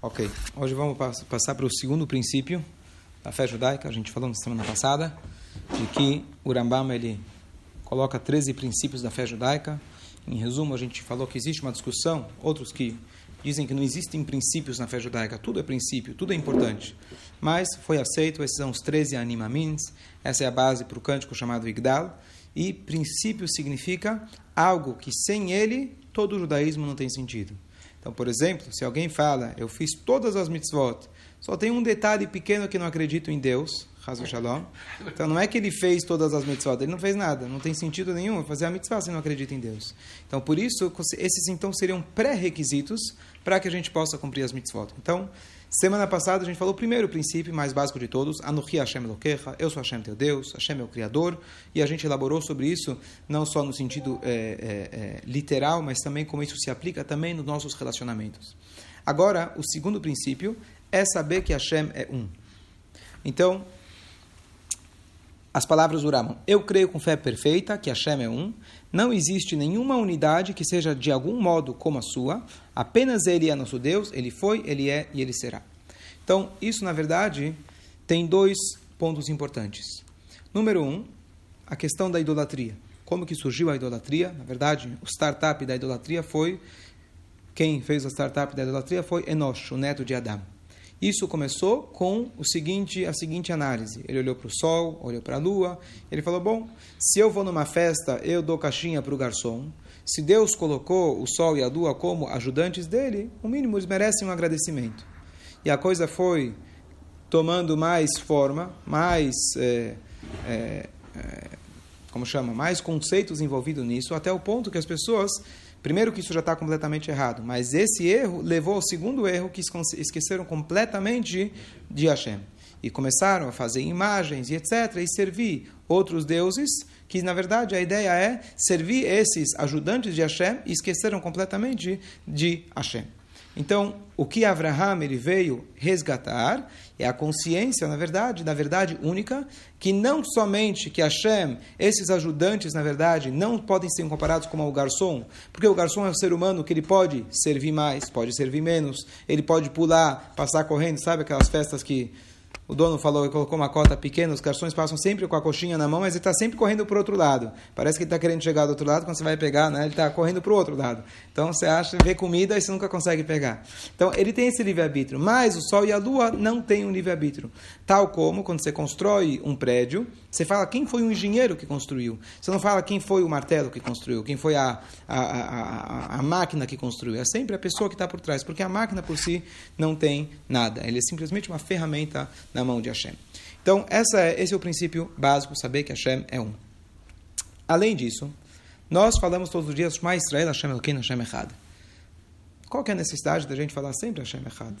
Ok, hoje vamos passar para o segundo princípio da fé judaica. A gente falou na semana passada de que o Rambam ele coloca 13 princípios da fé judaica. Em resumo, a gente falou que existe uma discussão, outros que dizem que não existem princípios na fé judaica, tudo é princípio, tudo é importante. Mas foi aceito, esses são os 13 animamins, essa é a base para o cântico chamado Igdal. E princípio significa algo que sem ele todo o judaísmo não tem sentido. Então, por exemplo, se alguém fala, eu fiz todas as mitzvot, só tem um detalhe pequeno que não acredito em Deus, Hazu Shalom. Então, não é que ele fez todas as mitzvot, ele não fez nada, não tem sentido nenhum fazer a mitzvah se não acredita em Deus. Então, por isso, esses então seriam pré-requisitos para que a gente possa cumprir as mitzvot. Então, Semana passada a gente falou o primeiro princípio, mais básico de todos, Anohi Hashem Elokecha, eu sou Hashem teu Deus, Hashem é o Criador, e a gente elaborou sobre isso, não só no sentido é, é, é, literal, mas também como isso se aplica também nos nossos relacionamentos. Agora, o segundo princípio é saber que Hashem é um. Então, as palavras do Raman, eu creio com fé perfeita que Hashem é um, não existe nenhuma unidade que seja de algum modo como a sua, apenas Ele é nosso Deus, Ele foi, Ele é e Ele será. Então, isso na verdade tem dois pontos importantes. Número um, a questão da idolatria. Como que surgiu a idolatria? Na verdade, o startup da idolatria foi quem fez a startup da idolatria foi Enosh, o neto de Adão. Isso começou com o seguinte, a seguinte análise. Ele olhou para o sol, olhou para a lua, ele falou: Bom, se eu vou numa festa, eu dou caixinha para o garçom. Se Deus colocou o sol e a lua como ajudantes dele, o mínimo eles merecem um agradecimento. E a coisa foi tomando mais forma, mais. É, é, é, como chama? Mais conceitos envolvidos nisso, até o ponto que as pessoas Primeiro que isso já está completamente errado, mas esse erro levou ao segundo erro que esqueceram completamente de Hashem. E começaram a fazer imagens e etc. e servir outros deuses, que na verdade a ideia é servir esses ajudantes de Hashem e esqueceram completamente de Hashem. Então, o que Abraham ele veio resgatar é a consciência, na verdade, da verdade única, que não somente que Hashem, esses ajudantes, na verdade, não podem ser comparados como o garçom, porque o garçom é um ser humano que ele pode servir mais, pode servir menos, ele pode pular, passar correndo, sabe aquelas festas que o dono falou e colocou uma cota pequena, os garçons passam sempre com a coxinha na mão, mas ele está sempre correndo para o outro lado. Parece que ele está querendo chegar do outro lado, quando você vai pegar, né, ele está correndo para o outro lado. Então você acha, vê comida e você nunca consegue pegar. Então ele tem esse livre-arbítrio, mas o Sol e a Lua não têm um livre-arbítrio. Tal como quando você constrói um prédio, você fala quem foi o engenheiro que construiu. Você não fala quem foi o martelo que construiu, quem foi a, a, a, a máquina que construiu. É sempre a pessoa que está por trás, porque a máquina por si não tem nada. Ele é simplesmente uma ferramenta na mão de Hashem. Então, essa é, esse é o princípio básico, saber que Hashem é um. Além disso, nós falamos todos os dias, mais Israel, Hashem Eloquim, Hashem Echad. Qual que é a necessidade da gente falar sempre Hashem Echad?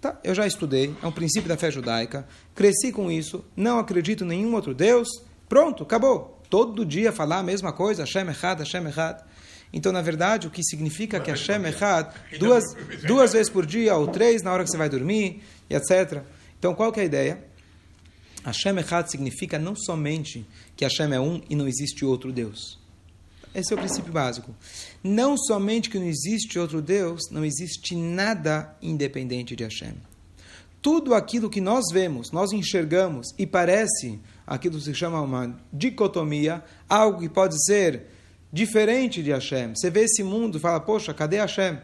Tá, eu já estudei, é um princípio da fé judaica, cresci com isso, não acredito em nenhum outro Deus, pronto, acabou. Todo dia falar a mesma coisa, Hashem Echad, Hashem Echad. Então, na verdade, o que significa que Hashem Echad, duas, duas vezes por dia ou três na hora que você vai dormir, etc. Então, qual que é a ideia? Hashem Echad significa não somente que Hashem é um e não existe outro Deus. Esse é o princípio básico. Não somente que não existe outro Deus, não existe nada independente de Hashem. Tudo aquilo que nós vemos, nós enxergamos e parece aquilo que se chama uma dicotomia, algo que pode ser diferente de Hashem. Você vê esse mundo e fala, poxa, cadê Hashem?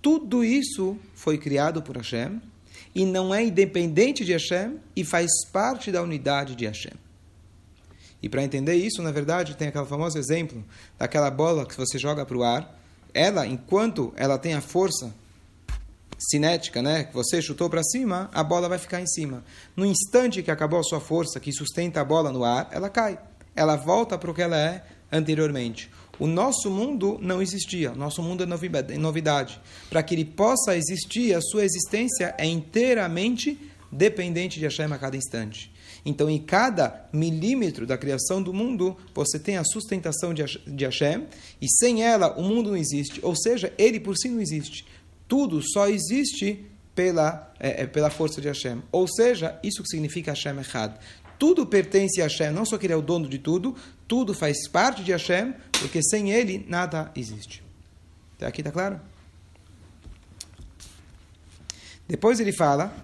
Tudo isso foi criado por Hashem e não é independente de Hashem e faz parte da unidade de Hashem. E para entender isso, na verdade, tem aquele famoso exemplo daquela bola que você joga para o ar. Ela, enquanto ela tem a força cinética, né, que você chutou para cima, a bola vai ficar em cima. No instante que acabou a sua força, que sustenta a bola no ar, ela cai. Ela volta para o que ela é anteriormente. O nosso mundo não existia, nosso mundo é novidade. Para que ele possa existir, a sua existência é inteiramente dependente de Hashem a cada instante. Então, em cada milímetro da criação do mundo, você tem a sustentação de Hashem, e sem ela o mundo não existe. Ou seja, ele por si não existe. Tudo só existe pela, é, é pela força de Hashem. Ou seja, isso que significa Hashem Echad. Tudo pertence a Hashem, não só que ele é o dono de tudo, tudo faz parte de Hashem, porque sem ele nada existe. Até aqui está claro? Depois ele fala.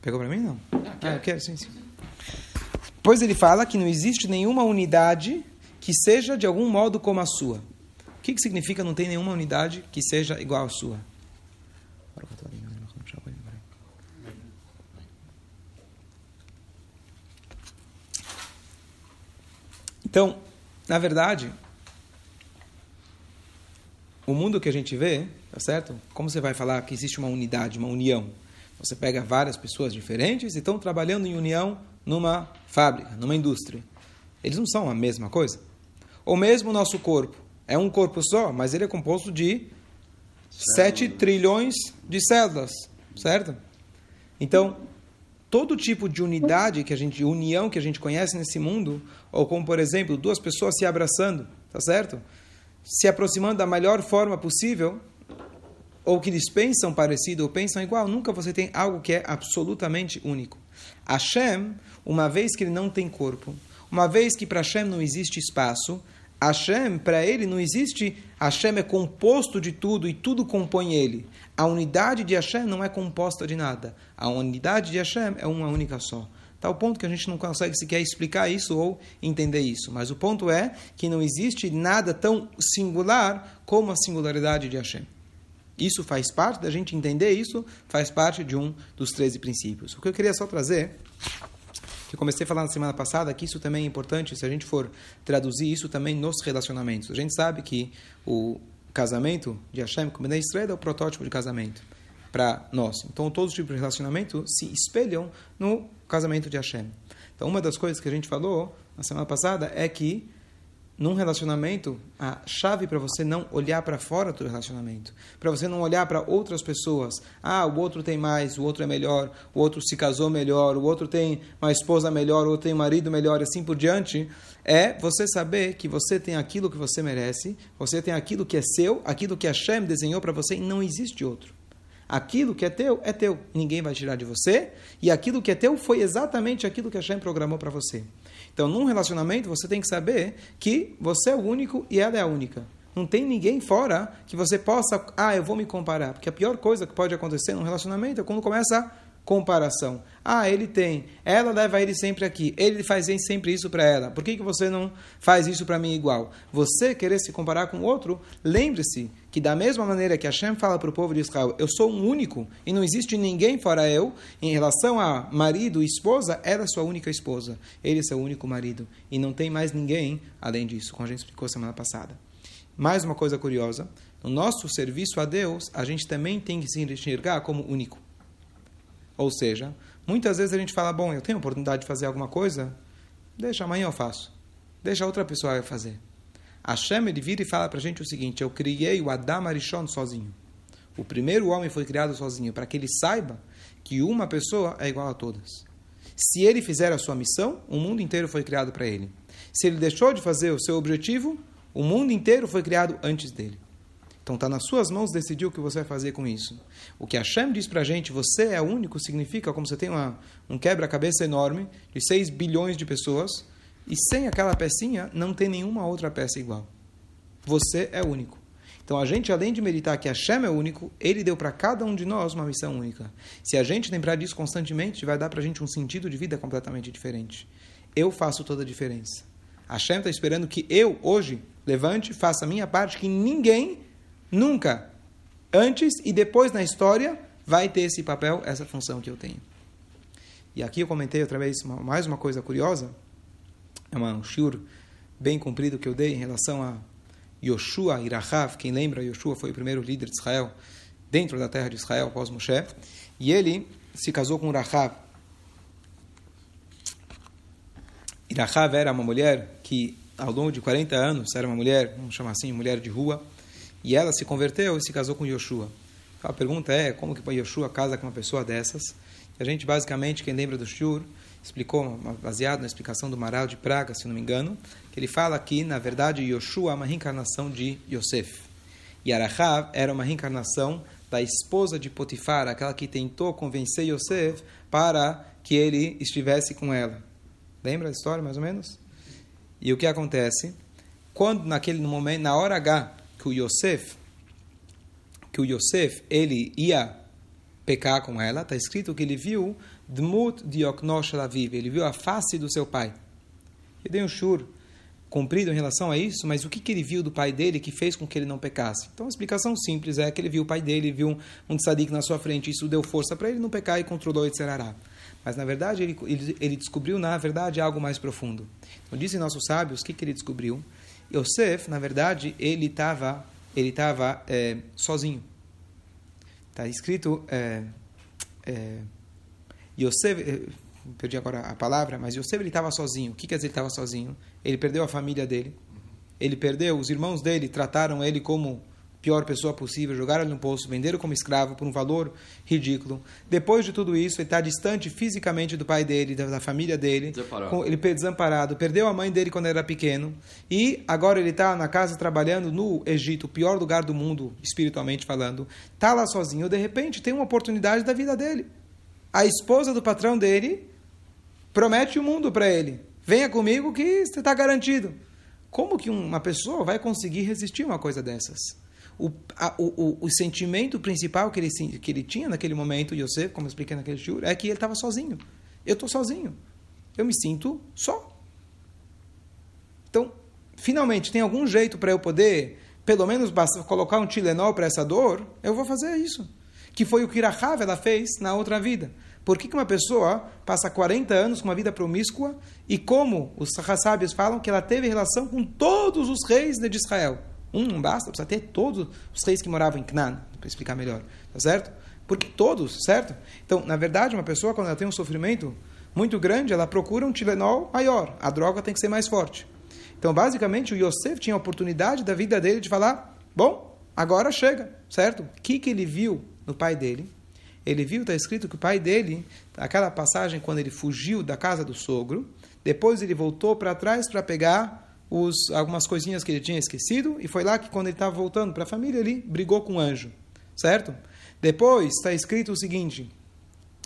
Pegou para mim? Não. Ah, eu quero, sim, sim. Depois ele fala que não existe nenhuma unidade que seja de algum modo como a sua. O que, que significa não tem nenhuma unidade que seja igual à sua? Então, na verdade, o mundo que a gente vê, tá certo? Como você vai falar que existe uma unidade, uma união? Você pega várias pessoas diferentes e estão trabalhando em união numa fábrica, numa indústria. Eles não são a mesma coisa. Ou mesmo o nosso corpo. É um corpo só, mas ele é composto de 7 trilhões de células, certo? Então, todo tipo de unidade que a gente, união que a gente conhece nesse mundo, ou como por exemplo, duas pessoas se abraçando, tá certo? Se aproximando da melhor forma possível, ou que eles pensam parecido ou pensam igual, nunca você tem algo que é absolutamente único. Hashem, uma vez que ele não tem corpo, uma vez que para Hashem não existe espaço, Hashem, para ele não existe, Hashem é composto de tudo e tudo compõe ele. A unidade de Hashem não é composta de nada. A unidade de Hashem é uma única só. Tal ponto que a gente não consegue sequer explicar isso ou entender isso. Mas o ponto é que não existe nada tão singular como a singularidade de Hashem. Isso faz parte da gente entender isso, faz parte de um dos 13 princípios. O que eu queria só trazer, que comecei a falar na semana passada, que isso também é importante, se a gente for traduzir isso também nos relacionamentos. A gente sabe que o casamento de Hashem com Bnei Israel é o protótipo de casamento para nós. Então, todos os tipos de relacionamento se espelham no casamento de Hashem. Então, uma das coisas que a gente falou na semana passada é que num relacionamento, a chave para você não olhar para fora do relacionamento, para você não olhar para outras pessoas. Ah, o outro tem mais, o outro é melhor, o outro se casou melhor, o outro tem uma esposa melhor, o outro tem um marido melhor, e assim por diante. É você saber que você tem aquilo que você merece, você tem aquilo que é seu, aquilo que Hashem desenhou para você e não existe outro. Aquilo que é teu, é teu. Ninguém vai tirar de você. E aquilo que é teu foi exatamente aquilo que Hashem programou para você. Então, num relacionamento, você tem que saber que você é o único e ela é a única. Não tem ninguém fora que você possa, ah, eu vou me comparar. Porque a pior coisa que pode acontecer num relacionamento é quando começa a comparação. Ah, ele tem, ela leva ele sempre aqui, ele faz sempre isso para ela. Por que, que você não faz isso para mim igual? Você querer se comparar com outro, lembre-se que da mesma maneira que Hashem fala para o povo de Israel, eu sou um único e não existe ninguém fora eu, em relação a marido e esposa, ela é sua única esposa, ele é seu único marido e não tem mais ninguém além disso, como a gente explicou semana passada. Mais uma coisa curiosa, no nosso serviço a Deus, a gente também tem que se enxergar como único. Ou seja, muitas vezes a gente fala, bom, eu tenho oportunidade de fazer alguma coisa, deixa, amanhã eu faço. Deixa outra pessoa fazer. Hashem, ele vira e fala para a gente o seguinte, eu criei o Adam Arishon sozinho. O primeiro homem foi criado sozinho, para que ele saiba que uma pessoa é igual a todas. Se ele fizer a sua missão, o mundo inteiro foi criado para ele. Se ele deixou de fazer o seu objetivo, o mundo inteiro foi criado antes dele. Então está nas suas mãos decidir o que você vai fazer com isso. O que Hashem diz para a gente, você é único, significa como você tem uma, um quebra-cabeça enorme de 6 bilhões de pessoas e sem aquela pecinha não tem nenhuma outra peça igual. Você é único. Então a gente, além de meditar que Hashem é único, ele deu para cada um de nós uma missão única. Se a gente lembrar disso constantemente, vai dar para a gente um sentido de vida completamente diferente. Eu faço toda a diferença. Hashem está esperando que eu, hoje, levante, faça a minha parte, que ninguém Nunca, antes e depois na história, vai ter esse papel, essa função que eu tenho. E aqui eu comentei outra vez uma, mais uma coisa curiosa. É uma, um shiur bem comprido que eu dei em relação a Yoshua e Rahav. Quem lembra, Yoshua foi o primeiro líder de Israel dentro da terra de Israel após Moshe. E ele se casou com Rahav. E Rahav era uma mulher que, ao longo de 40 anos, era uma mulher, vamos chamar assim, mulher de rua e ela se converteu e se casou com Yoshua. A pergunta é, como que Yoshua casa com uma pessoa dessas? E a gente, basicamente, quem lembra do Shur, explicou, baseado na explicação do Maral de Praga, se não me engano, que ele fala que, na verdade, Yoshua é uma reencarnação de Yosef. E Arahav era uma reencarnação da esposa de Potifar, aquela que tentou convencer Yosef para que ele estivesse com ela. Lembra da história, mais ou menos? E o que acontece? Quando, naquele momento, na hora H, que o Yosef, que o Yosef, ele ia pecar com ela, está escrito que ele viu Dmut Dioknosh Laviv, ele viu a face do seu pai. Eu dei um shur comprido em relação a isso, mas o que, que ele viu do pai dele que fez com que ele não pecasse? Então a explicação simples é que ele viu o pai dele, viu um, tzadik na sua frente, isso deu força para ele não pecar e controlou etc. Mas na verdade ele, ele, ele, descobriu na verdade algo mais profundo. Então dizem nossos sábios, o que, que ele descobriu? Yosef, na verdade, ele estava ele tava, é, sozinho. Está escrito é, é, Yosef, é, perdi agora a palavra, mas Yosef ele estava sozinho. O que quer dizer ele estava sozinho? Ele perdeu a família dele. Ele perdeu, os irmãos dele trataram ele como pior pessoa possível, jogaram ele no poço, venderam como escravo por um valor ridículo. Depois de tudo isso, ele está distante fisicamente do pai dele, da, da família dele. Desamparado. ele desamparado, perdeu a mãe dele quando era pequeno. E agora ele está na casa trabalhando no Egito, o pior lugar do mundo, espiritualmente falando. Está lá sozinho. De repente, tem uma oportunidade da vida dele. A esposa do patrão dele promete o mundo para ele. Venha comigo que você está garantido. Como que uma pessoa vai conseguir resistir a uma coisa dessas? O, a, o, o, sentimento principal que ele, que ele tinha naquele momento, Yosef, como eu expliquei naquele show, é que ele estava sozinho. Eu estou sozinho. Eu me sinto só. Então, finalmente, tem algum jeito para eu poder, pelo menos, colocar um Tilenol para essa dor? Eu vou fazer isso. Que foi o que Irachav ela fez na outra vida. Por que, que uma pessoa passa 40 anos com uma vida promíscua e como os sábios falam que ela teve relação com todos os reis de Israel? Um não basta, precisa ter todos os reis que moravam em Canaan, para explicar melhor, tá certo? Porque todos, certo? Então, na verdade, uma pessoa, quando ela tem um sofrimento muito grande, ela procura um Tilenol maior. A droga tem que ser mais forte. Então, basicamente, o Yosef tinha a oportunidade da vida dele de falar: bom, agora chega, certo? O que, que ele viu no pai dele? Ele viu, está escrito que o pai dele, aquela passagem quando ele fugiu da casa do sogro, depois ele voltou para trás para pegar os, algumas coisinhas que ele tinha esquecido, e foi lá que, quando ele estava voltando para a família, ele brigou com o anjo, certo? Depois está escrito o seguinte: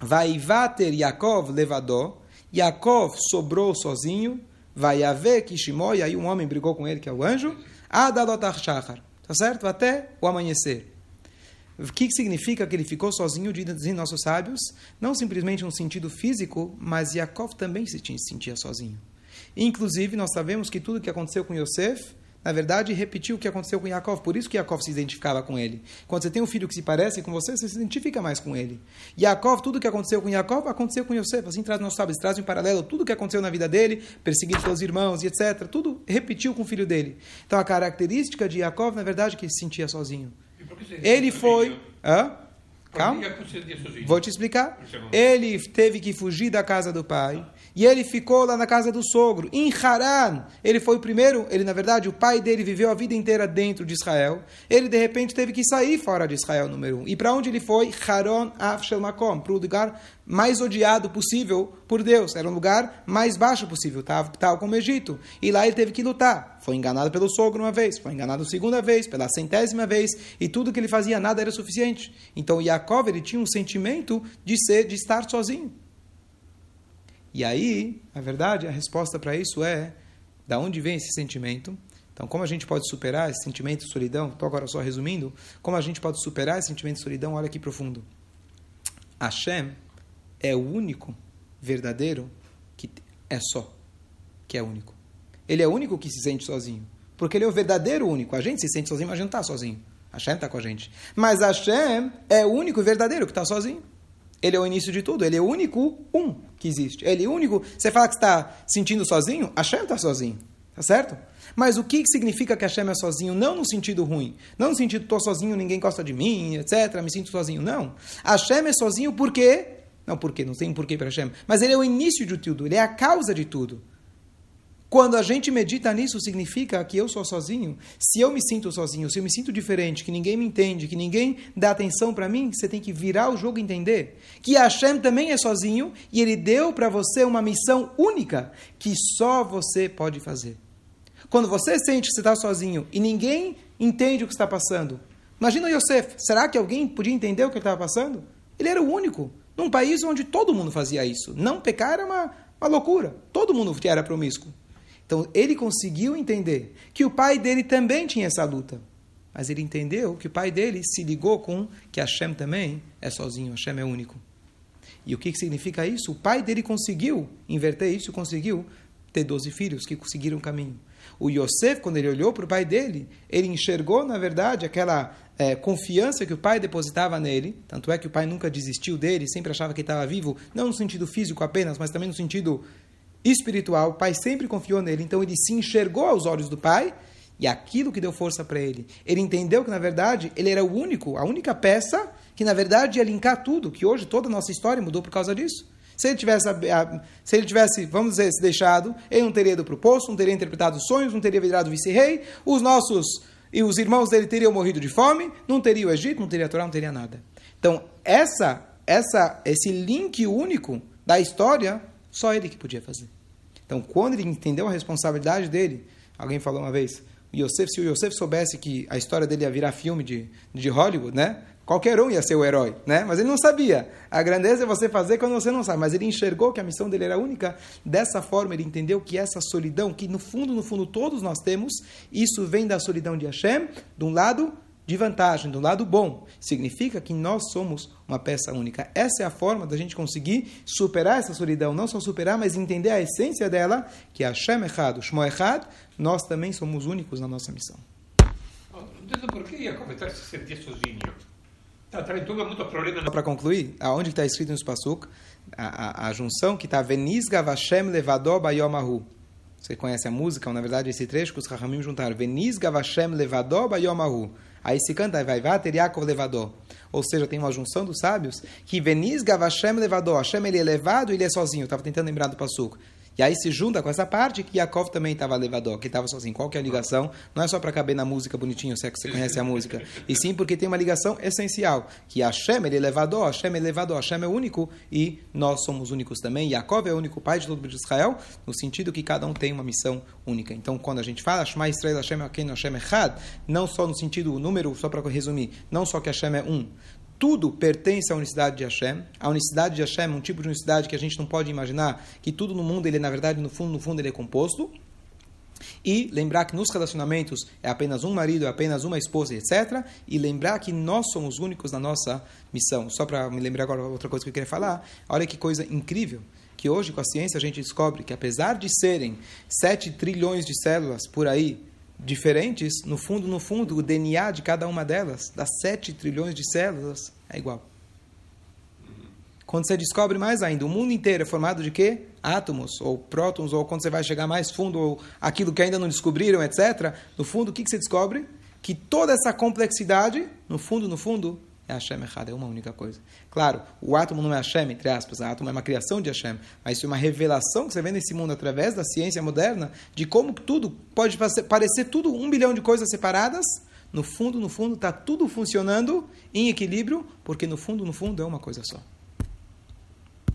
Vaivater Yaakov levador, Yaakov sobrou sozinho, vai haver Kishimó, e aí um homem brigou com ele, que é o anjo, Adalotar Shachar, tá certo? Até o amanhecer. O que significa que ele ficou sozinho, dizem nossos sábios? Não simplesmente no sentido físico, mas Yaakov também se sentia sozinho. Inclusive, nós sabemos que tudo o que aconteceu com Yosef, na verdade, repetiu o que aconteceu com Yaakov. Por isso que Yaakov se identificava com ele. Quando você tem um filho que se parece com você, você se identifica mais com ele. Yaakov, tudo o que aconteceu com Yaakov, aconteceu com Yosef. Assim traz nossos sábios, traz em paralelo tudo o que aconteceu na vida dele, perseguido pelos irmãos e etc. Tudo repetiu com o filho dele. Então, a característica de Yaakov, na verdade, é que ele se sentia sozinho. Ele foi... Hã? Calma. Vou te explicar. Ele teve que fugir da casa do pai e ele ficou lá na casa do sogro, em Haran. Ele foi o primeiro, ele na verdade, o pai dele viveu a vida inteira dentro de Israel. Ele de repente teve que sair fora de Israel, número um. E para onde ele foi? Haron Afshel Makom, para o lugar mais odiado possível por Deus. Era um lugar mais baixo possível, tal, tal como o Egito. E lá ele teve que lutar. Foi enganado pelo sogro uma vez, foi enganado segunda vez, pela centésima vez, e tudo que ele fazia nada era suficiente. Então Yaakov ele tinha um sentimento de ser, de estar sozinho. E aí, na verdade, a resposta para isso é da onde vem esse sentimento? Então, como a gente pode superar esse sentimento de solidão? Estou agora só resumindo. Como a gente pode superar esse sentimento de solidão? Olha que profundo. Hashem é o único verdadeiro que é só, que é único. Ele é o único que se sente sozinho. Porque ele é o verdadeiro único. A gente se sente sozinho, mas a gente não está sozinho. Hashem está com a gente. Mas Hashem é o único verdadeiro que está sozinho. Ele é o início de tudo. Ele é o único um que existe. Ele é o único. Você fala que está sentindo sozinho? Hashem está sozinho. Tá certo? Mas o que significa que Hashem é sozinho? Não no sentido ruim. Não no sentido, estou sozinho, ninguém gosta de mim, etc. Me sinto sozinho. Não. Hashem é sozinho porque. Não, porque, não tem um porquê para Hashem. Mas ele é o início de tudo. Ele é a causa de tudo. Quando a gente medita nisso, significa que eu sou sozinho. Se eu me sinto sozinho, se eu me sinto diferente, que ninguém me entende, que ninguém dá atenção para mim, você tem que virar o jogo e entender que Hashem também é sozinho e ele deu para você uma missão única que só você pode fazer. Quando você sente que você está sozinho e ninguém entende o que está passando, imagina Yosef. Será que alguém podia entender o que estava passando? Ele era o único. Num país onde todo mundo fazia isso. Não pecar era uma, uma loucura. Todo mundo era promíscuo. Então ele conseguiu entender que o pai dele também tinha essa luta. mas ele entendeu que o pai dele se ligou com que Hashem também é sozinho, Hashem é único. E o que, significa isso? O pai dele conseguiu inverter isso, conseguiu ter 12 filhos que conseguiram o caminho. O Yosef, quando ele olhou para o pai dele, ele enxergou, na verdade, aquela é, confiança que o pai depositava nele. Tanto é que o pai nunca desistiu dele, sempre achava que estava vivo, não no sentido físico apenas, mas também no sentido espiritual. O pai sempre confiou nele, então ele se enxergou aos olhos do pai e aquilo que deu força para ele. Ele entendeu que, na verdade, ele era o único, a única peça que, na verdade, ia linkar tudo, que hoje toda a nossa história mudou por causa disso. Se ele tivesse, se ele tivesse, vamos dizer, se deixado, ele não teria ido para o poço, não teria interpretado os sonhos, não teria virado vice-rei, os nossos e os irmãos dele teriam morrido de fome, não teria o Egito, não teria a Torá, não teria nada. Então, essa, essa, esse link único da história, só ele que podia fazer. Então, quando ele entendeu a responsabilidade dele, alguém falou uma vez, Yosef, se o Yosef soubesse que a história dele ia virar filme de, de Hollywood, né? Qualquer um ia ser o herói, né? Mas ele não sabia. A grandeza é você fazer quando você não sabe. Mas ele enxergou que a missão dele era única. Dessa forma, ele entendeu que essa solidão, que no fundo, no fundo, todos nós temos, isso vem da solidão de Hashem, de um lado de vantagem, do lado bom. Significa que nós somos uma peça única. Essa é a forma da gente conseguir superar essa solidão. Não só superar, mas entender a essência dela, que é Hashem Echad, o Shmo Echad, nós também somos únicos na nossa missão. Não entendo por que Jacob se sentia sozinho. Tá, tá, então é Só para concluir, aonde está escrito no Spasuk, a, a, a, junção que está Veniz Gavashem Levadó Bayomahu. Você conhece a música, ou na verdade esse trecho que os Rahamim juntaram. Veniz Gavashem Levadó Bayomahu. Aí se canta vai vai ter Yaakov Levadó. Ou seja, tem uma junção dos sábios que Veniz Gavashem Levadó. Hashem ele é levado e ele é sozinho. Estava tentando lembrar do Pasuk. E aí se junta com essa parte que Yaakov também estava levador, que estava sozinho. Qual que é a ligação? Não é só para caber na música bonitinho, se é que você conhece a música. E sim porque tem uma ligação essencial, que Hashem ele é levador, Hashem é levador, Hashem é único e nós somos únicos também. Yaakov é o único pai de todo o de Israel, no sentido que cada um tem uma missão única. Então, quando a gente fala Shema Israel Hashem Aken Hashem Echad, não só no sentido número, só para resumir, não só que Hashem é um, tudo pertence à unicidade de Hashem. A unicidade de Hashem é um tipo de unicidade que a gente não pode imaginar que tudo no mundo, ele na verdade, no fundo, no fundo, ele é composto. E lembrar que nos relacionamentos é apenas um marido, é apenas uma esposa, etc. E lembrar que nós somos únicos na nossa missão. Só para me lembrar agora outra coisa que eu queria falar. Olha que coisa incrível. Que hoje, com a ciência, a gente descobre que apesar de serem 7 trilhões de células por aí, diferentes, no fundo, no fundo, o DNA de cada uma delas, das 7 trilhões de células, é igual. Quando você descobre mais ainda, o mundo inteiro é formado de quê? Átomos, ou prótons, ou quando você vai chegar mais fundo, ou aquilo que ainda não descobriram, etc. No fundo, o que, que você descobre? Que toda essa complexidade, no fundo, no fundo, é Hashem errado, é uma única coisa. Claro, o átomo não é Hashem, entre aspas, o átomo é uma criação de Hashem, mas isso é uma revelação que você vê nesse mundo através da ciência moderna, de como tudo pode parecer tudo um bilhão de coisas separadas, no fundo, no fundo, está tudo funcionando em equilíbrio, porque no fundo, no fundo, é uma coisa só.